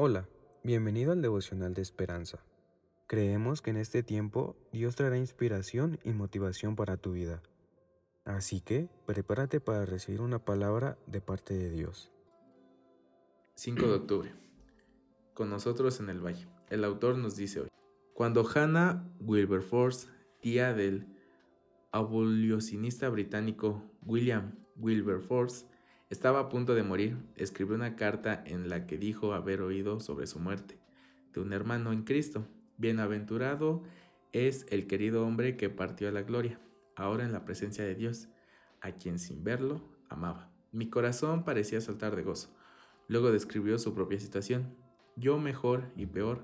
Hola, bienvenido al devocional de esperanza. Creemos que en este tiempo Dios traerá inspiración y motivación para tu vida. Así que prepárate para recibir una palabra de parte de Dios. 5 de octubre. Con nosotros en el valle. El autor nos dice hoy. Cuando Hannah Wilberforce, tía del abolicionista británico William Wilberforce, estaba a punto de morir, escribió una carta en la que dijo haber oído sobre su muerte, de un hermano en Cristo. Bienaventurado es el querido hombre que partió a la gloria, ahora en la presencia de Dios, a quien sin verlo amaba. Mi corazón parecía saltar de gozo. Luego describió su propia situación. Yo mejor y peor.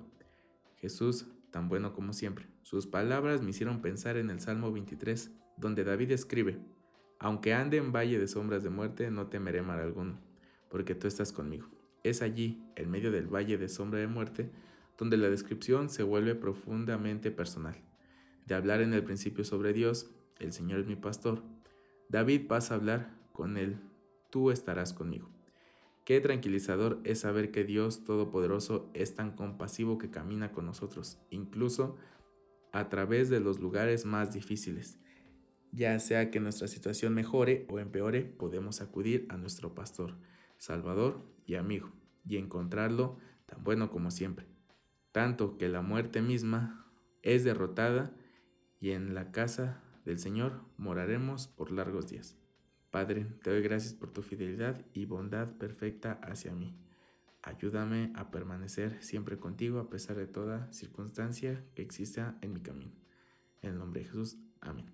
Jesús tan bueno como siempre. Sus palabras me hicieron pensar en el Salmo 23, donde David escribe, aunque ande en valle de sombras de muerte, no temeré mal alguno, porque tú estás conmigo. Es allí, en medio del valle de sombra de muerte, donde la descripción se vuelve profundamente personal. De hablar en el principio sobre Dios, el Señor es mi pastor, David pasa a hablar con él, tú estarás conmigo. Qué tranquilizador es saber que Dios Todopoderoso es tan compasivo que camina con nosotros, incluso a través de los lugares más difíciles. Ya sea que nuestra situación mejore o empeore, podemos acudir a nuestro pastor, Salvador y amigo, y encontrarlo tan bueno como siempre. Tanto que la muerte misma es derrotada y en la casa del Señor moraremos por largos días. Padre, te doy gracias por tu fidelidad y bondad perfecta hacia mí. Ayúdame a permanecer siempre contigo a pesar de toda circunstancia que exista en mi camino. En el nombre de Jesús, amén.